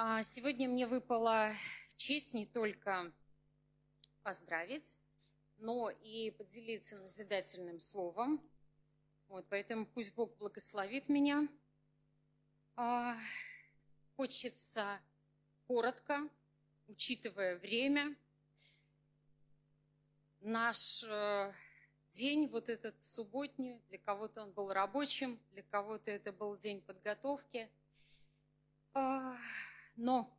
А, сегодня мне выпала честь не только поздравить, но и поделиться назидательным словом. Вот, поэтому пусть Бог благословит меня. А, хочется коротко, учитывая время, наш э, день, вот этот субботний, для кого-то он был рабочим, для кого-то это был день подготовки. А, но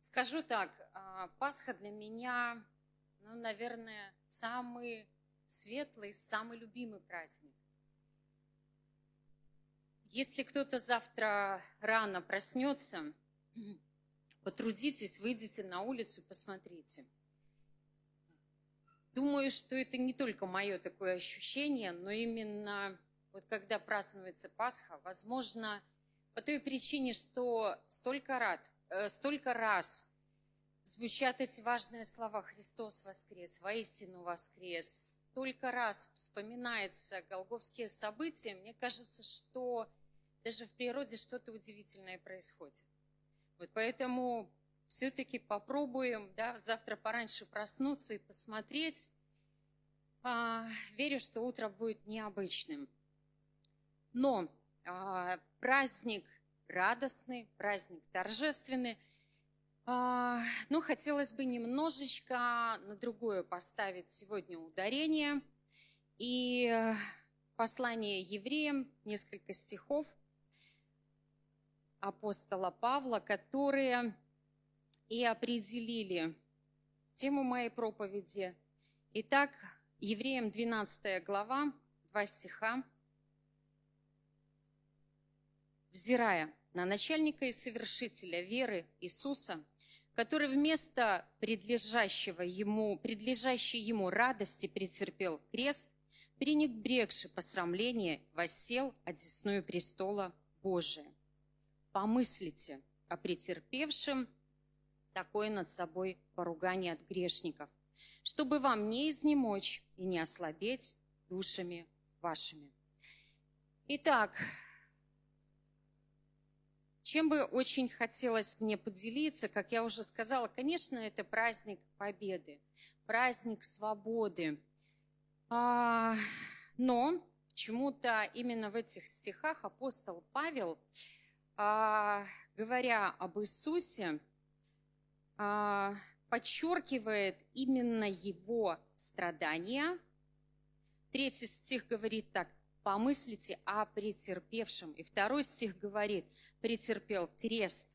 скажу так, а, Пасха для меня, ну, наверное, самый светлый, самый любимый праздник. Если кто-то завтра рано проснется, потрудитесь, выйдите на улицу, посмотрите. Думаю, что это не только мое такое ощущение, но именно вот когда празднуется Пасха, возможно, по той причине, что столько, рад, э, столько раз звучат эти важные слова «Христос воскрес», «Воистину воскрес», столько раз вспоминаются голговские события, мне кажется, что даже в природе что-то удивительное происходит. Вот поэтому все-таки попробуем да, завтра пораньше проснуться и посмотреть. А, верю, что утро будет необычным. Но праздник радостный, праздник торжественный. А, ну, хотелось бы немножечко на другое поставить сегодня ударение. И э, послание евреям, несколько стихов апостола Павла, которые и определили тему моей проповеди. Итак, Евреям 12 глава, 2 стиха взирая на начальника и совершителя веры Иисуса, который вместо предлежащего ему, предлежащей ему радости претерпел крест, пренебрегши посрамление, воссел одесную престола Божия. Помыслите о претерпевшем такое над собой поругание от грешников, чтобы вам не изнемочь и не ослабеть душами вашими. Итак, чем бы очень хотелось мне поделиться, как я уже сказала, конечно, это праздник Победы, праздник свободы. А, но почему-то именно в этих стихах апостол Павел, а, говоря об Иисусе, а, подчеркивает именно его страдания. Третий стих говорит так, помыслите о претерпевшем. И второй стих говорит, претерпел крест,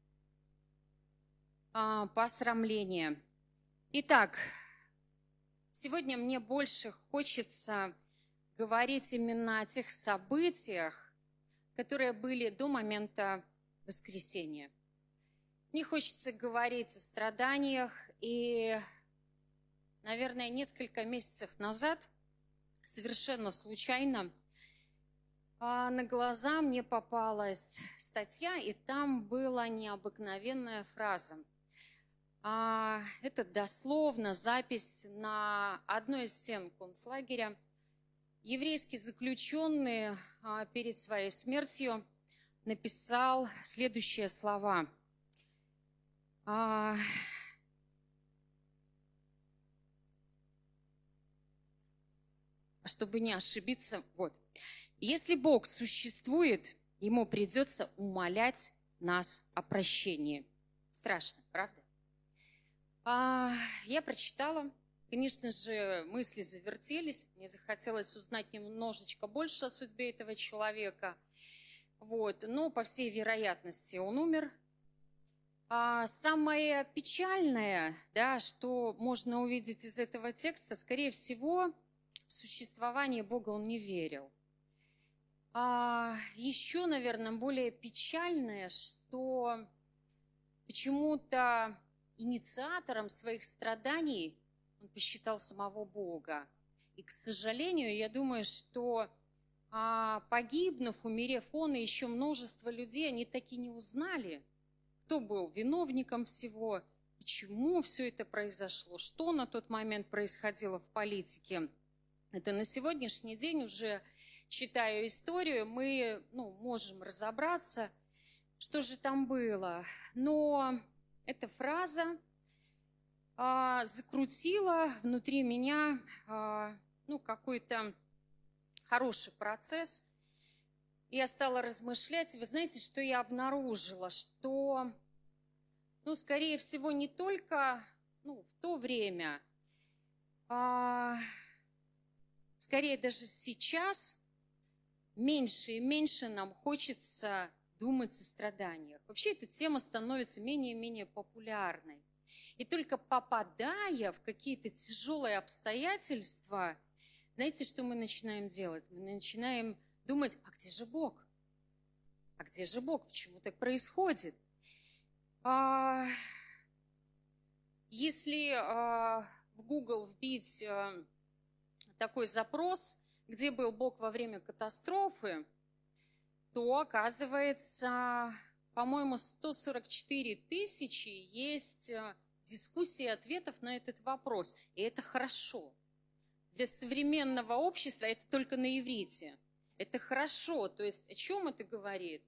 а, посрамление. Итак, сегодня мне больше хочется говорить именно о тех событиях, которые были до момента воскресения. Мне хочется говорить о страданиях. И, наверное, несколько месяцев назад совершенно случайно – а на глаза мне попалась статья, и там была необыкновенная фраза. А, это дословно запись на одной из стен концлагеря. Еврейский заключенный а, перед своей смертью написал следующие слова. Чтобы не ошибиться, вот – если Бог существует, ему придется умолять нас о прощении. Страшно, правда? А, я прочитала, конечно же, мысли завертелись, мне захотелось узнать немножечко больше о судьбе этого человека. Вот. Но, по всей вероятности, он умер. А самое печальное, да, что можно увидеть из этого текста, скорее всего, в существование Бога он не верил. А еще, наверное, более печальное, что почему-то инициатором своих страданий он посчитал самого Бога. И, к сожалению, я думаю, что а, погибнув, умерев он и еще множество людей, они таки не узнали, кто был виновником всего, почему все это произошло, что на тот момент происходило в политике. Это на сегодняшний день уже читаю историю, мы ну, можем разобраться. что же там было. Но эта фраза а, закрутила внутри меня а, ну, какой-то хороший процесс. Я стала размышлять. Вы знаете, что я обнаружила? Что, ну, скорее всего, не только ну, в то время, а, скорее даже сейчас меньше и меньше нам хочется думать о страданиях. Вообще эта тема становится менее и менее популярной. И только попадая в какие-то тяжелые обстоятельства, знаете, что мы начинаем делать? Мы начинаем думать, а где же Бог? А где же Бог? Почему так происходит? А, если а, в Google вбить а, такой запрос, где был Бог во время катастрофы, то оказывается, по-моему, 144 тысячи есть а, дискуссии ответов на этот вопрос. И это хорошо. Для современного общества это только на иврите. Это хорошо. То есть о чем это говорит?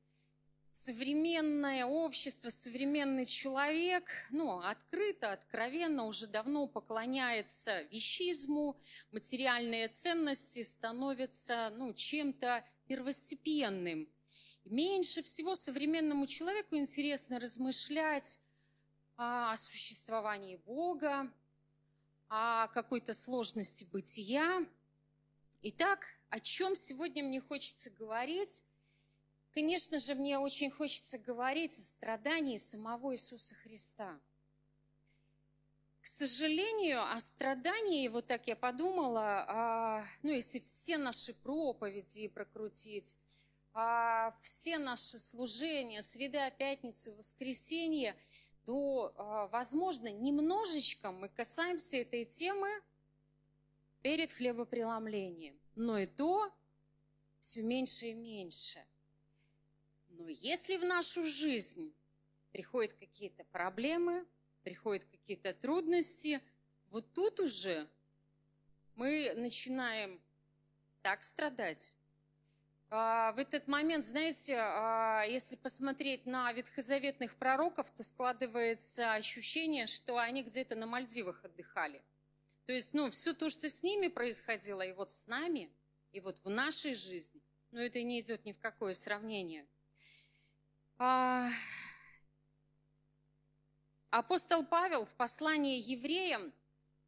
Современное общество, современный человек, ну, открыто, откровенно уже давно поклоняется вещизму, материальные ценности становятся, ну, чем-то первостепенным. Меньше всего современному человеку интересно размышлять о существовании Бога, о какой-то сложности бытия. Итак, о чем сегодня мне хочется говорить? Конечно же, мне очень хочется говорить о страдании самого Иисуса Христа. К сожалению, о страдании, вот так я подумала, а, ну, если все наши проповеди прокрутить, а, все наши служения, среда, пятница, воскресенье – то, а, возможно, немножечко мы касаемся этой темы перед хлебопреломлением. Но и то все меньше и меньше. Но если в нашу жизнь приходят какие-то проблемы, приходят какие-то трудности, вот тут уже мы начинаем так страдать, а, в этот момент, знаете, а, если посмотреть на ветхозаветных пророков, то складывается ощущение, что они где-то на Мальдивах отдыхали. То есть, ну, все то, что с ними происходило, и вот с нами, и вот в нашей жизни, ну, это не идет ни в какое сравнение. А, апостол Павел в послании евреям,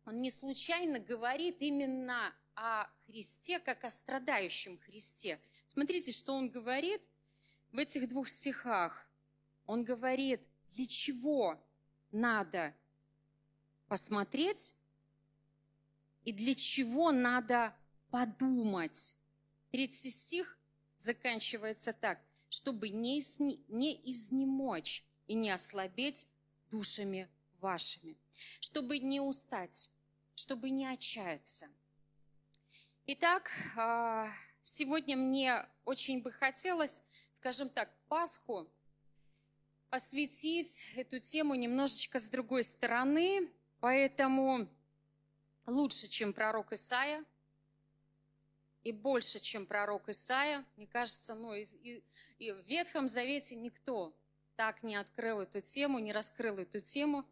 он не случайно говорит именно о Христе, как о страдающем Христе – Смотрите, что он говорит в этих двух стихах. Он говорит, для чего надо посмотреть и для чего надо подумать. Третий стих заканчивается так, чтобы не, не изнемочь и не ослабеть душами вашими, чтобы не устать, чтобы не отчаяться. Итак, а, Сегодня мне очень бы хотелось, скажем так, Пасху осветить эту тему немножечко с другой стороны, поэтому лучше, чем пророк Исаия, и больше, чем пророк Исаия. Мне кажется, ну, и, и, и в Ветхом Завете никто так не открыл эту тему, не раскрыл эту тему.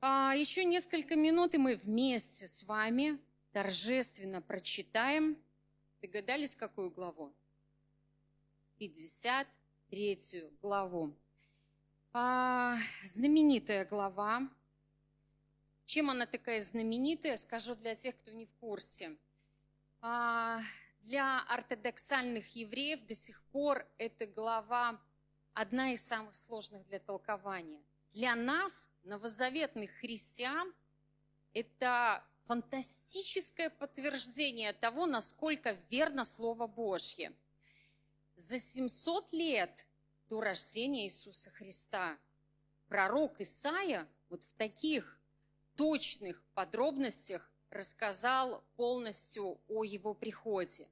А еще несколько минут, и мы вместе с вами торжественно прочитаем Догадались, какую главу? 53 главу. А, знаменитая глава. Чем она такая знаменитая, скажу для тех, кто не в курсе. А, для ортодоксальных евреев до сих пор эта глава одна из самых сложных для толкования. Для нас, новозаветных христиан, это фантастическое подтверждение того, насколько верно Слово Божье. За 700 лет до рождения Иисуса Христа пророк Исаия вот в таких точных подробностях рассказал полностью о его приходе.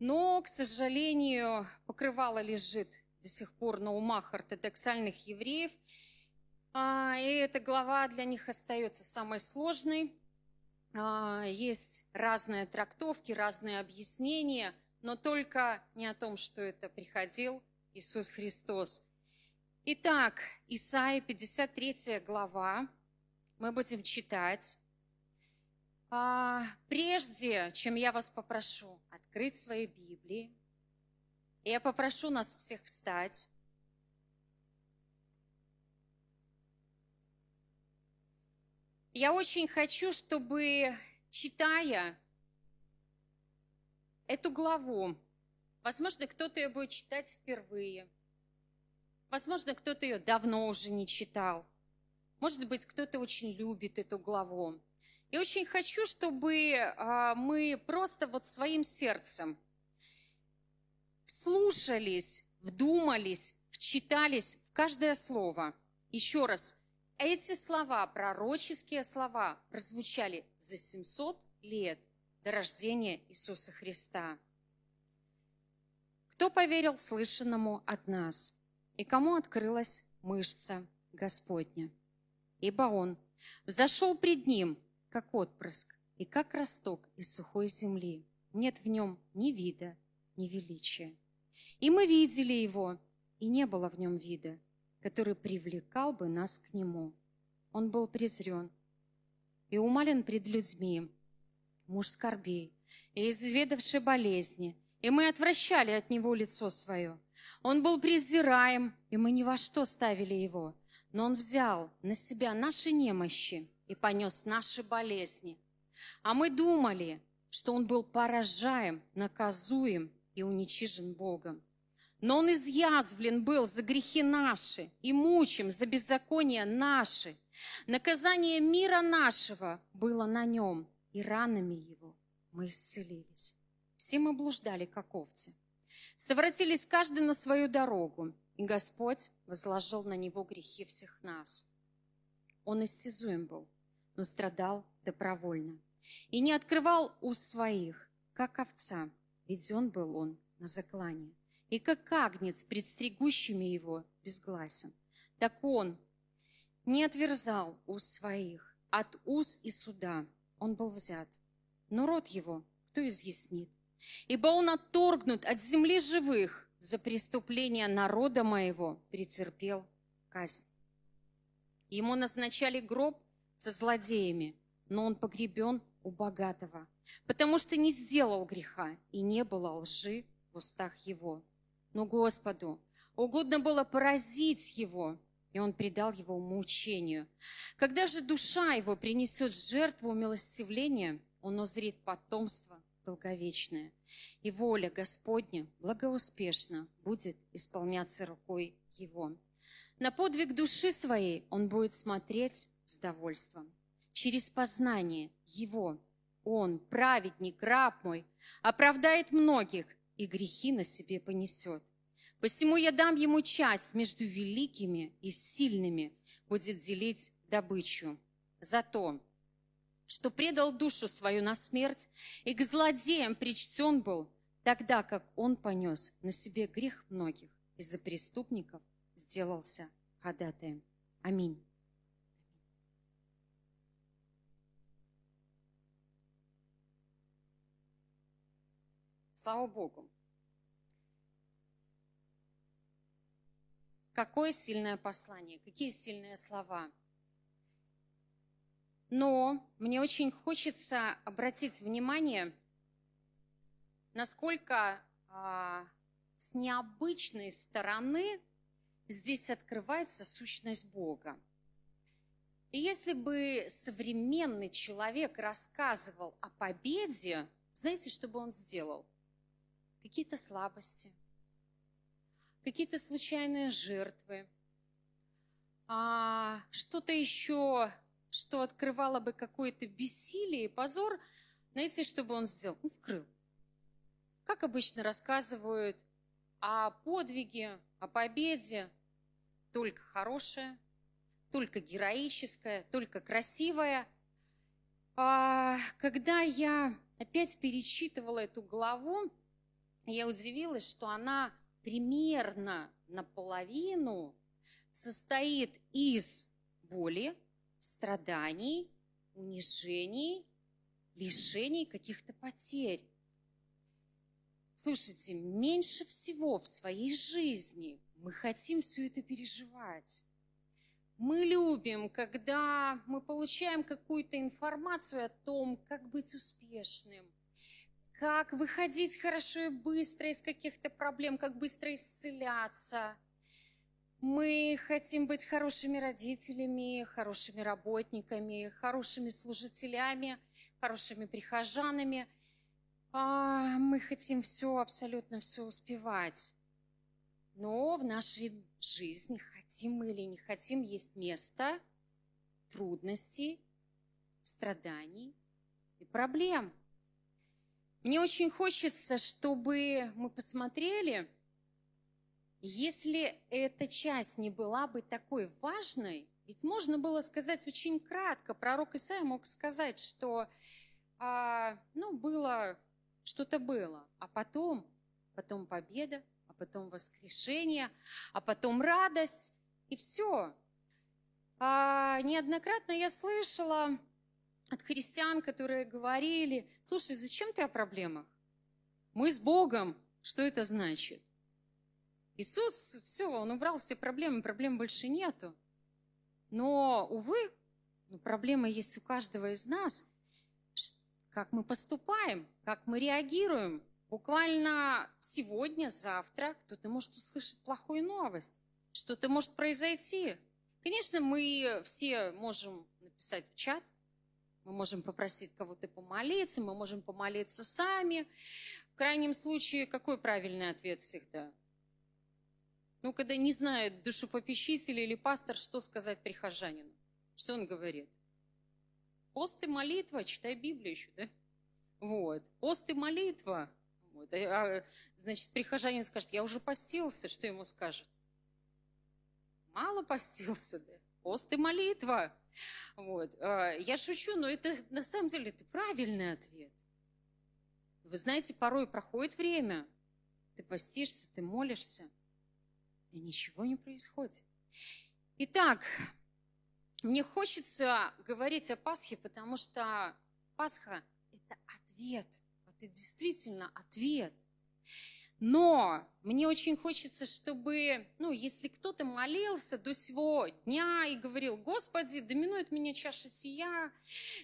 Но, к сожалению, покрывало лежит до сих пор на умах ортодоксальных евреев, а, и эта глава для них остается самой сложной. А, есть разные трактовки, разные объяснения, но только не о том, что это приходил Иисус Христос. Итак, Исаия 53 глава. Мы будем читать. А, прежде чем я вас попрошу открыть свои Библии, я попрошу нас всех встать. Я очень хочу, чтобы, читая эту главу, возможно, кто-то ее будет читать впервые, возможно, кто-то ее давно уже не читал, может быть, кто-то очень любит эту главу. Я очень хочу, чтобы а, мы просто вот своим сердцем вслушались, вдумались, вчитались в каждое слово. Еще раз, эти слова, пророческие слова, прозвучали за 700 лет до рождения Иисуса Христа. Кто поверил слышанному от нас, и кому открылась мышца Господня? Ибо Он взошел пред Ним, как отпрыск, и как росток из сухой земли. Нет в нем ни вида, ни величия. И мы видели Его, и не было в нем вида, который привлекал бы нас к Нему. Он был презрен и умален пред людьми, муж скорбей и изведавший болезни, и мы отвращали от него лицо свое. Он был презираем, и мы ни во что ставили его, но он взял на себя наши немощи и понес наши болезни. А мы думали, что он был поражаем, наказуем и уничижен Богом. Но он изъязвлен был за грехи наши и мучим за беззакония наши. Наказание мира нашего было на нем, и ранами его мы исцелились. Все мы блуждали, как овцы. Совратились каждый на свою дорогу, и Господь возложил на него грехи всех нас. Он истязуем был, но страдал добровольно. И не открывал уст своих, как овца, ведь он был он на заклане и как агнец пред стригущими его безгласен. Так он не отверзал уст своих, от уз и суда он был взят. Но род его кто изъяснит? Ибо он отторгнут от земли живых, за преступление народа моего претерпел казнь. Ему назначали гроб со злодеями, но он погребен у богатого, потому что не сделал греха, и не было лжи в устах его. Но Господу угодно было поразить его, и он предал его мучению. Когда же душа его принесет жертву умилостивления, он узрит потомство долговечное, и воля Господня благоуспешно будет исполняться рукой его. На подвиг души своей он будет смотреть с довольством. Через познание его он, праведник, раб мой, оправдает многих и грехи на себе понесет. Посему я дам ему часть между великими и сильными, будет делить добычу. За то, что предал душу свою на смерть и к злодеям причтен был, тогда как он понес на себе грех многих из-за преступников, сделался ходатаем. Аминь. Слава Богу. Какое сильное послание, какие сильные слова. Но мне очень хочется обратить внимание, насколько а, с необычной стороны здесь открывается сущность Бога. И если бы современный человек рассказывал о победе, знаете, что бы он сделал? какие-то слабости, какие-то случайные жертвы, а что-то еще, что открывало бы какое-то бессилие и позор, знаете, что бы он сделал? Он скрыл. Как обычно рассказывают о подвиге, о победе, только хорошее, только героическое, только красивое. А когда я опять перечитывала эту главу, я удивилась, что она примерно наполовину состоит из боли, страданий, унижений, лишений, каких-то потерь. Слушайте, меньше всего в своей жизни мы хотим все это переживать. Мы любим, когда мы получаем какую-то информацию о том, как быть успешным, как выходить хорошо и быстро из каких-то проблем, как быстро исцеляться. Мы хотим быть хорошими родителями, хорошими работниками, хорошими служителями, хорошими прихожанами. А, мы хотим все, абсолютно все успевать. Но в нашей жизни, хотим мы или не хотим, есть место трудностей, страданий и проблем. Мне очень хочется, чтобы мы посмотрели, если эта часть не была бы такой важной, ведь можно было сказать очень кратко, пророк Исаия мог сказать, что а, ну, было, что-то было, а потом, потом победа, потом воскрешение, а потом радость, и все. А, неоднократно я слышала от христиан, которые говорили, слушай, зачем ты о проблемах? Мы с Богом. Что это значит? Иисус, все, Он убрал все проблемы, проблем больше нету. Но, увы, ну, проблема есть у каждого из нас. Как мы поступаем, как мы реагируем Буквально сегодня, завтра кто-то может услышать плохую новость, что-то может произойти. Конечно, мы все можем написать в чат, мы можем попросить кого-то помолиться, мы можем помолиться сами. В крайнем случае, какой правильный ответ всегда? Ну, когда не знает душепопечитель или пастор, что сказать прихожанину. Что он говорит? Пост и молитва, читай Библию еще, да? Вот. Пост и молитва. Вот. А, значит, прихожанин скажет, я уже постился, что ему скажет? Мало постился, да? Пост и молитва. Вот. А, я шучу, но это на самом деле это правильный ответ. Вы знаете, порой проходит время, ты постишься, ты молишься, и ничего не происходит. Итак, мне хочется говорить о Пасхе, потому что Пасха – это ответ – это действительно ответ. Но мне очень хочется, чтобы, ну, если кто-то молился до сего дня и говорил, Господи, доминует меня чаша сия,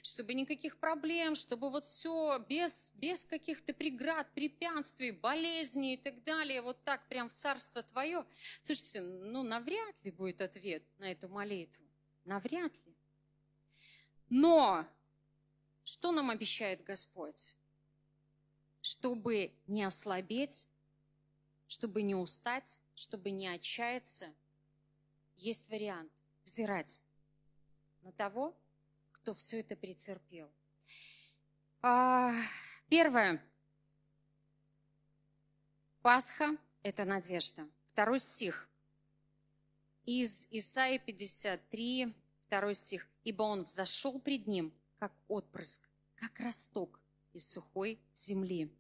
чтобы никаких проблем, чтобы вот все без, без каких-то преград, препятствий, болезней и так далее, вот так прям в царство Твое. Слушайте, ну, навряд ли будет ответ на эту молитву. Навряд ли. Но что нам обещает Господь? Чтобы не ослабеть, чтобы не устать, чтобы не отчаяться, есть вариант взирать на того, кто все это претерпел. А, первое. Пасха – это надежда. Второй стих. Из Исаии 53, второй стих. «Ибо он взошел пред ним, как отпрыск, как росток, из сухой земли.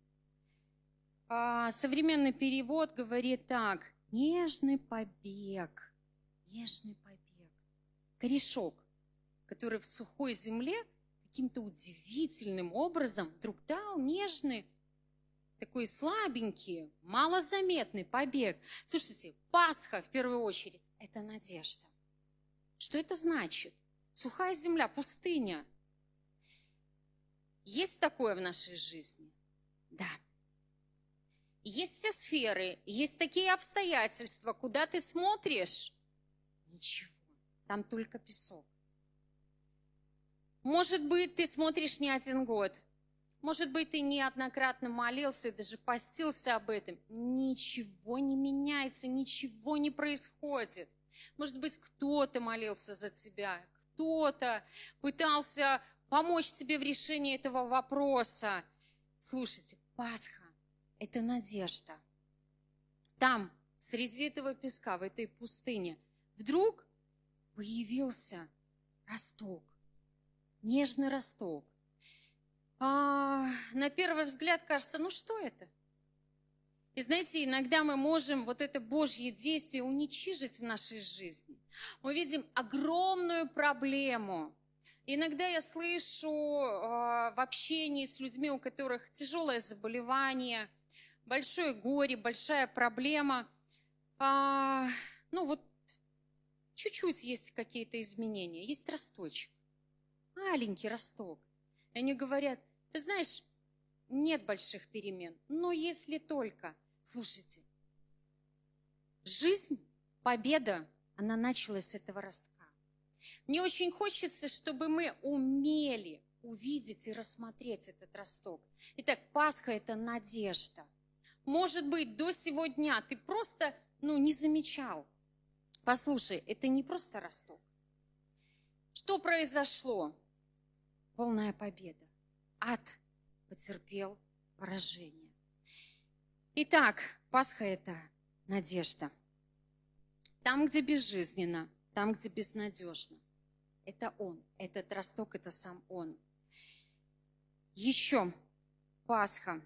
А современный перевод говорит так. Нежный побег, нежный побег. Корешок, который в сухой земле каким-то удивительным образом вдруг дал нежный, такой слабенький, малозаметный побег. Слушайте, Пасха в первую очередь – это надежда. Что это значит? Сухая земля, пустыня – есть такое в нашей жизни? Да. Есть те сферы, есть такие обстоятельства, куда ты смотришь, ничего, там только песок. Может быть, ты смотришь не один год, может быть, ты неоднократно молился, даже постился об этом. Ничего не меняется, ничего не происходит. Может быть, кто-то молился за тебя, кто-то пытался помочь тебе в решении этого вопроса. Слушайте, Пасха – это надежда. Там, среди этого песка, в этой пустыне, вдруг появился росток, нежный росток. А, на первый взгляд кажется, ну что это? И знаете, иногда мы можем вот это Божье действие уничижить в нашей жизни. Мы видим огромную проблему – Иногда я слышу э, в общении с людьми, у которых тяжелое заболевание, большое горе, большая проблема. а, ну вот чуть-чуть есть какие-то изменения. Есть росточек, маленький росток. И они говорят, ты знаешь, нет больших перемен, но если только, слушайте, жизнь, победа, она началась с этого ростка. Мне очень хочется, чтобы мы умели увидеть и рассмотреть этот росток. Итак, Пасха – это надежда. Может быть, до сегодня ты просто ну, не замечал. Послушай, это не просто росток. Что произошло? Полная победа. Ад потерпел поражение. Итак, Пасха – это надежда. Там, где безжизненно, там, где безнадежно. Это Он, этот росток, это сам Он. Еще Пасха.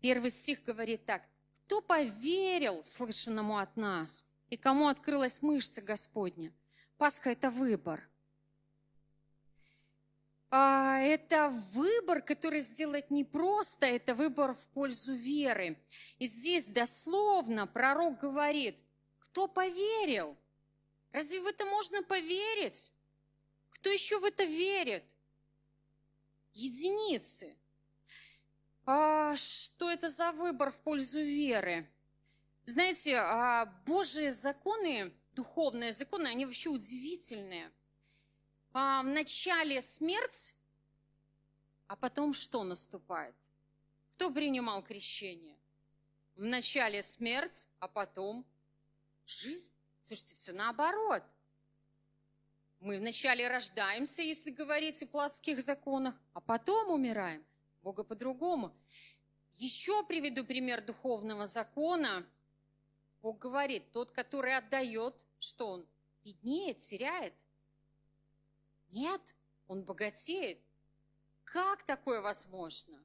Первый стих говорит так. Кто поверил слышанному от нас, и кому открылась мышца Господня? Пасха – это выбор. А, это выбор, который сделать непросто, это выбор в пользу веры. И здесь дословно пророк говорит, кто поверил? Разве в это можно поверить? Кто еще в это верит? Единицы. А что это за выбор в пользу веры? Знаете, а Божьи законы, духовные законы, они вообще удивительные. А вначале смерть, а потом что наступает? Кто принимал крещение? Вначале смерть, а потом жизнь. Слушайте, все наоборот. Мы вначале рождаемся, если говорить о плотских законах, а потом умираем. Бога по-другому. Еще приведу пример духовного закона. Бог говорит, тот, который отдает, что он беднеет, теряет. Нет, он богатеет. Как такое возможно?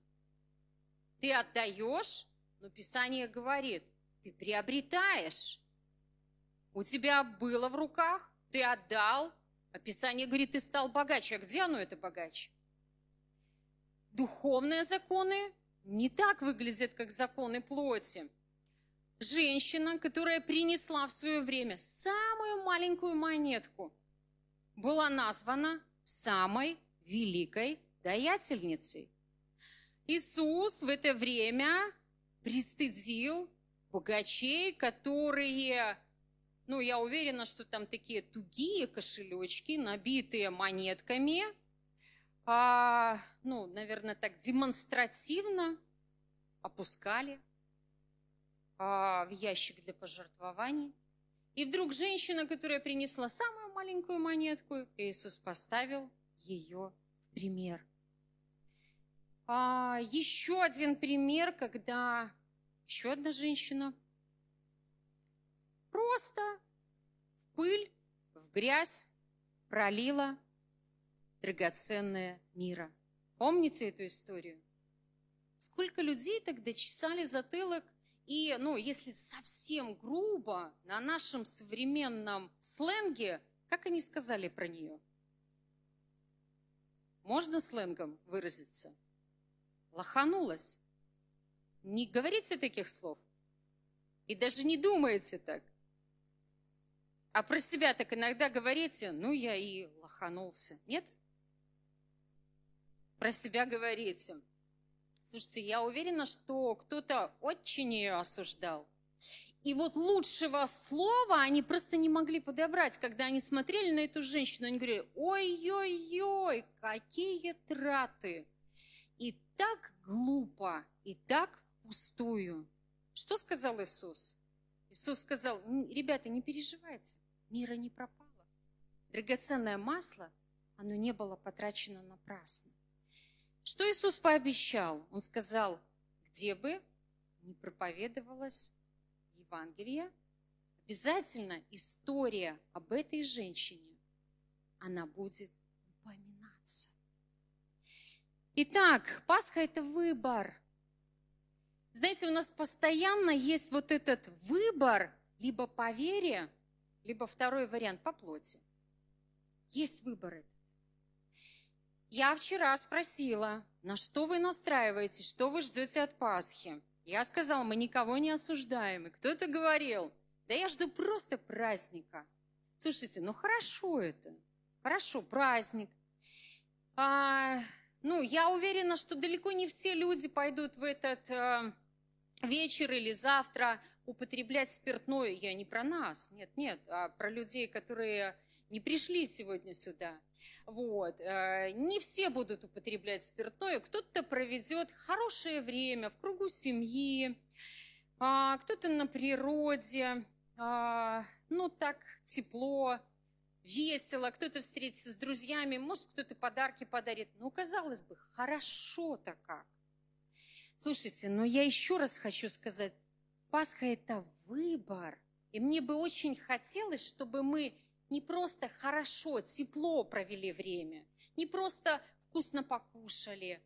Ты отдаешь, но Писание говорит, ты приобретаешь. У тебя было в руках, ты отдал, а Писание говорит, ты стал богаче. А где оно, это богаче? Духовные законы не так выглядят, как законы плоти. Женщина, которая принесла в свое время самую маленькую монетку, была названа самой великой даятельницей. Иисус в это время пристыдил богачей, которые ну, я уверена, что там такие тугие кошелечки, набитые монетками, а, ну, наверное, так демонстративно опускали а, в ящик для пожертвований. И вдруг женщина, которая принесла самую маленькую монетку, Иисус поставил ее в пример. А, еще один пример, когда еще одна женщина просто пыль, в грязь пролила драгоценное мира. Помните эту историю? Сколько людей тогда чесали затылок и, ну, если совсем грубо, на нашем современном сленге, как они сказали про нее? Можно сленгом выразиться? Лоханулась. Не говорите таких слов. И даже не думаете так. А про себя так иногда говорите, ну я и лоханулся. Нет? Про себя говорите. Слушайте, я уверена, что кто-то очень ее осуждал. И вот лучшего слова они просто не могли подобрать, когда они смотрели на эту женщину. Они говорили, ой-ой-ой, какие траты. И так глупо, и так пустую. Что сказал Иисус? Иисус сказал, ребята, не переживайте мира не пропало. Драгоценное масло, оно не было потрачено напрасно. Что Иисус пообещал? Он сказал, где бы не проповедовалось Евангелие, обязательно история об этой женщине, она будет упоминаться. Итак, Пасха – это выбор. Знаете, у нас постоянно есть вот этот выбор либо по вере, либо второй вариант по плоти. Есть выбор этот. Я вчера спросила, на что вы настраиваетесь, что вы ждете от Пасхи. Я сказал, мы никого не осуждаем. И кто-то говорил, да я жду просто праздника. Слушайте, ну хорошо это. Хорошо, праздник. А, ну, я уверена, что далеко не все люди пойдут в этот а, вечер или завтра употреблять спиртное. Я не про нас, нет, нет, а про людей, которые не пришли сегодня сюда. Вот. Э, не все будут употреблять спиртное. Кто-то проведет хорошее время в кругу семьи, а, кто-то на природе, а, ну так тепло, весело, кто-то встретится с друзьями, может, кто-то подарки подарит. Ну, казалось бы, хорошо-то как. Слушайте, но я еще раз хочу сказать, Пасха – это выбор. И мне бы очень хотелось, чтобы мы не просто хорошо, тепло провели время, не просто вкусно покушали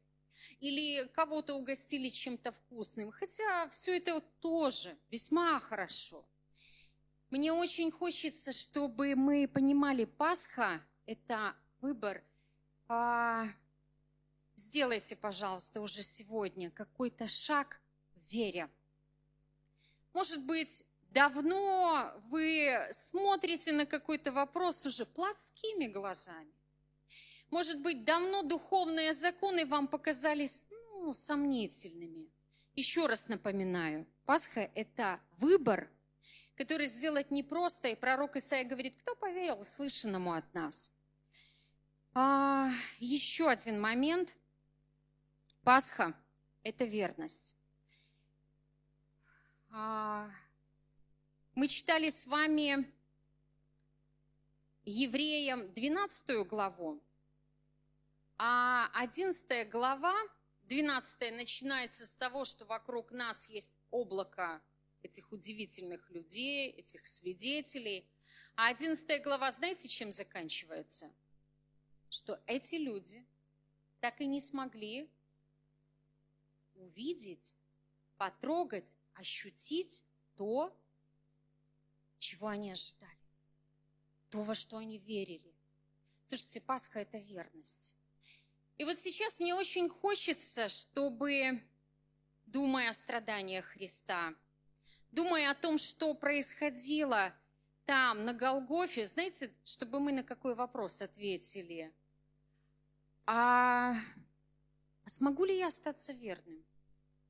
или кого-то угостили чем-то вкусным, хотя все это тоже весьма хорошо. Мне очень хочется, чтобы мы понимали, Пасха – это выбор. А, сделайте, пожалуйста, уже сегодня какой-то шаг в вере. Может быть, давно вы смотрите на какой-то вопрос уже плотскими глазами. Может быть, давно духовные законы вам показались ну, сомнительными. Еще раз напоминаю, Пасха – это выбор, который сделать непросто. И пророк Исаия говорит, кто поверил слышанному от нас? А, еще один момент. Пасха – это верность. Мы читали с вами Евреям 12 главу, а 11 глава, 12 начинается с того, что вокруг нас есть облако этих удивительных людей, этих свидетелей. А 11 глава, знаете, чем заканчивается? Что эти люди так и не смогли увидеть, потрогать, ощутить то, чего они ожидали, то, во что они верили. Слушайте, Пасха – это верность. И вот сейчас мне очень хочется, чтобы, думая о страданиях Христа, думая о том, что происходило там, на Голгофе, знаете, чтобы мы на какой вопрос ответили? А, смогу ли я остаться верным,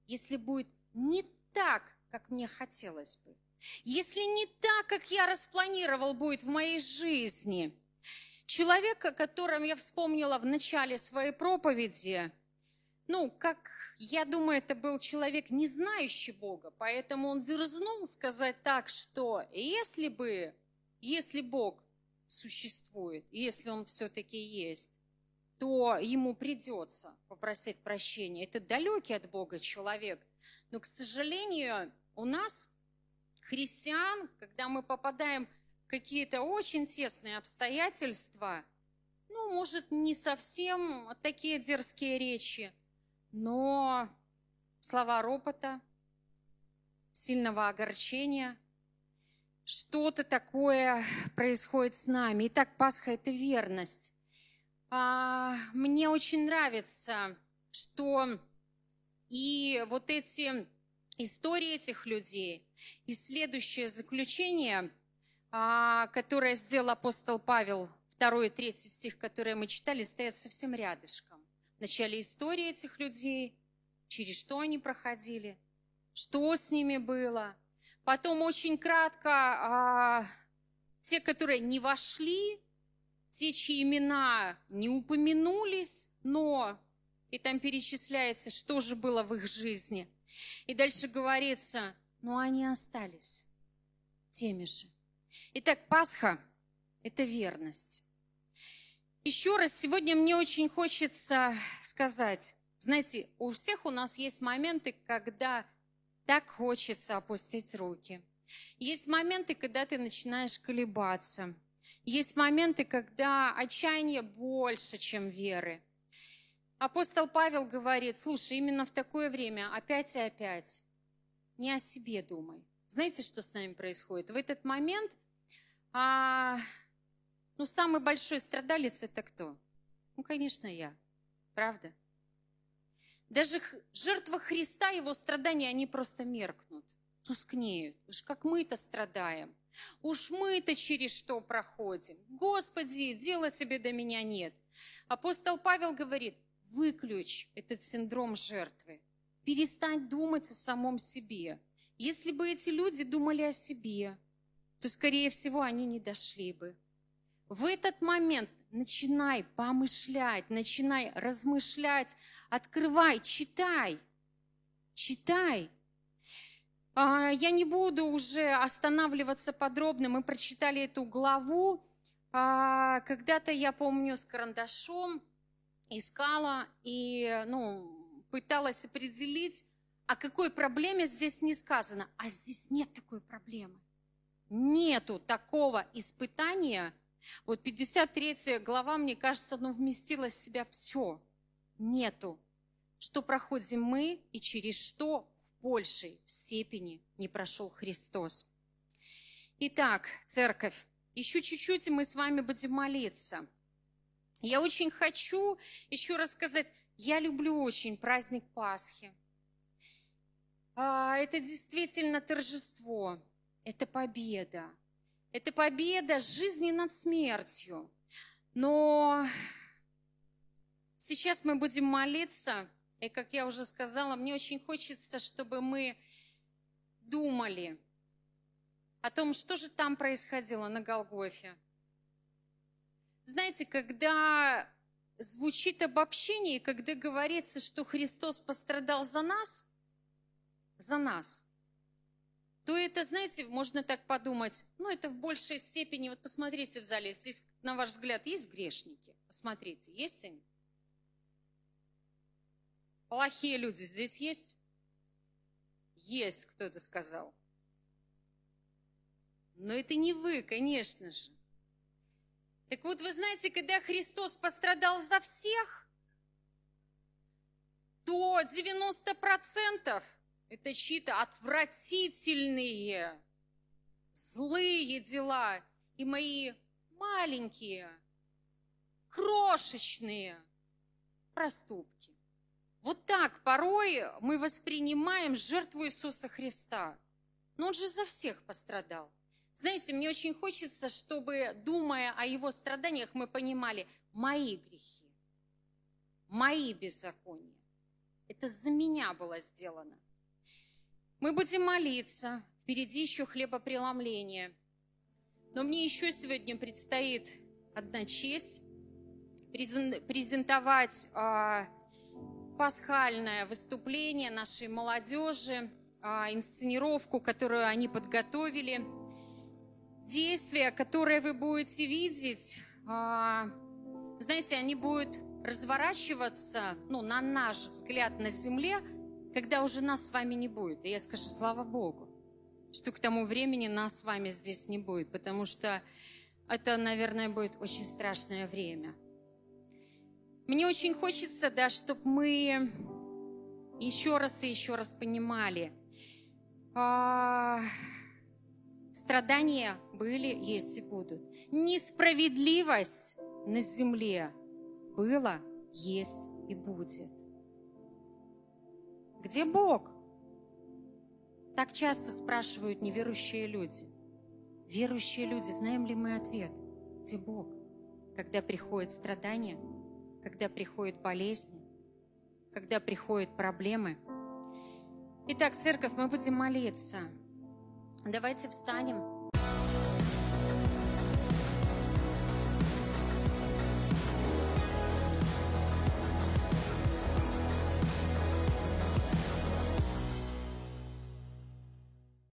если будет не так, как мне хотелось бы? Если не так, как я распланировал будет в моей жизни. Человек, о котором я вспомнила в начале своей проповеди, ну, как я думаю, это был человек, не знающий Бога, поэтому он дерзнул сказать так, что если бы, если Бог существует, если он все-таки есть, то ему придется попросить прощения. Это далекий от Бога человек. Но, к сожалению, у нас христиан, когда мы попадаем в какие-то очень тесные обстоятельства, ну, может, не совсем такие дерзкие речи, но слова ропота, сильного огорчения, что-то такое происходит с нами. Итак, Пасха – это верность. А, мне очень нравится, что и вот эти истории этих людей – и следующее заключение, а, которое сделал апостол Павел, второй и третий стих, которые мы читали, стоят совсем рядышком. В начале истории этих людей, через что они проходили, что с ними было. Потом очень кратко а, те, которые не вошли, те, чьи имена не упомянулись, но и там перечисляется, что же было в их жизни. И дальше говорится, но они остались теми же. Итак, Пасха – это верность. Еще раз, сегодня мне очень хочется сказать, знаете, у всех у нас есть моменты, когда так хочется опустить руки. Есть моменты, когда ты начинаешь колебаться. Есть моменты, когда отчаяние больше, чем веры. Апостол Павел говорит, слушай, именно в такое время опять и опять не о себе думай. Знаете, что с нами происходит? В этот момент, а, ну, самый большой страдалец это кто? Ну, конечно, я. Правда? Даже жертва Христа, его страдания, они просто меркнут, тускнеют. Уж как мы-то страдаем. Уж мы-то через что проходим. Господи, дела тебе до меня нет. Апостол Павел говорит, выключ этот синдром жертвы. Перестань думать о самом себе. Если бы эти люди думали о себе, то, скорее всего, они не дошли бы. В этот момент начинай помышлять, начинай размышлять, открывай, читай, читай. А, я не буду уже останавливаться подробно, мы прочитали эту главу. А, когда-то, я помню, с карандашом искала и ну, пыталась определить, о какой проблеме здесь не сказано. А здесь нет такой проблемы. Нету такого испытания. Вот 53 глава, мне кажется, ну, вместила в себя все. Нету. Что проходим мы и через что в большей степени не прошел Христос. Итак, церковь, еще чуть-чуть, и мы с вами будем молиться. Я очень хочу еще рассказать, я люблю очень праздник Пасхи. А, это действительно торжество. Это победа. Это победа жизни над смертью. Но сейчас мы будем молиться, и, как я уже сказала, мне очень хочется, чтобы мы думали о том, что же там происходило на Голгофе. Знаете, когда звучит обобщение, когда говорится, что Христос пострадал за нас, за нас – то это, знаете, можно так подумать, ну, это в большей степени, вот посмотрите в зале, здесь, на ваш взгляд, есть грешники? Посмотрите, есть они? Плохие люди здесь есть? Есть, кто это сказал. Но это не вы, конечно же. Так вот, вы знаете, когда Христос пострадал за всех, то 90% это чьи-то отвратительные, злые дела и мои маленькие, крошечные проступки. Вот так порой мы воспринимаем жертву Иисуса Христа. Но Он же за всех пострадал. Знаете, мне очень хочется, чтобы, думая о Его страданиях, мы понимали мои грехи, мои беззакония. Это за меня было сделано. Мы будем молиться. Впереди еще хлебопреломление. Но мне еще сегодня предстоит одна честь презентовать а, пасхальное выступление нашей молодежи, а, инсценировку, которую они подготовили. Действия, которые вы будете видеть, а, знаете, они будут разворачиваться, ну, на наш взгляд на земле – когда уже нас с вами не будет. И я скажу, слава Богу, что к тому времени нас с вами здесь не будет, потому что это, наверное, будет очень страшное время. Мне очень хочется, да, чтобы мы еще раз и еще раз понимали, а, страдания были, есть и будут. Несправедливость на земле была, есть и будет. Где Бог? Так часто спрашивают неверующие люди. Верующие люди, знаем ли мы ответ? Где Бог? Когда приходят страдания, когда приходят болезни, когда приходят проблемы. Итак, церковь, мы будем молиться. Давайте встанем.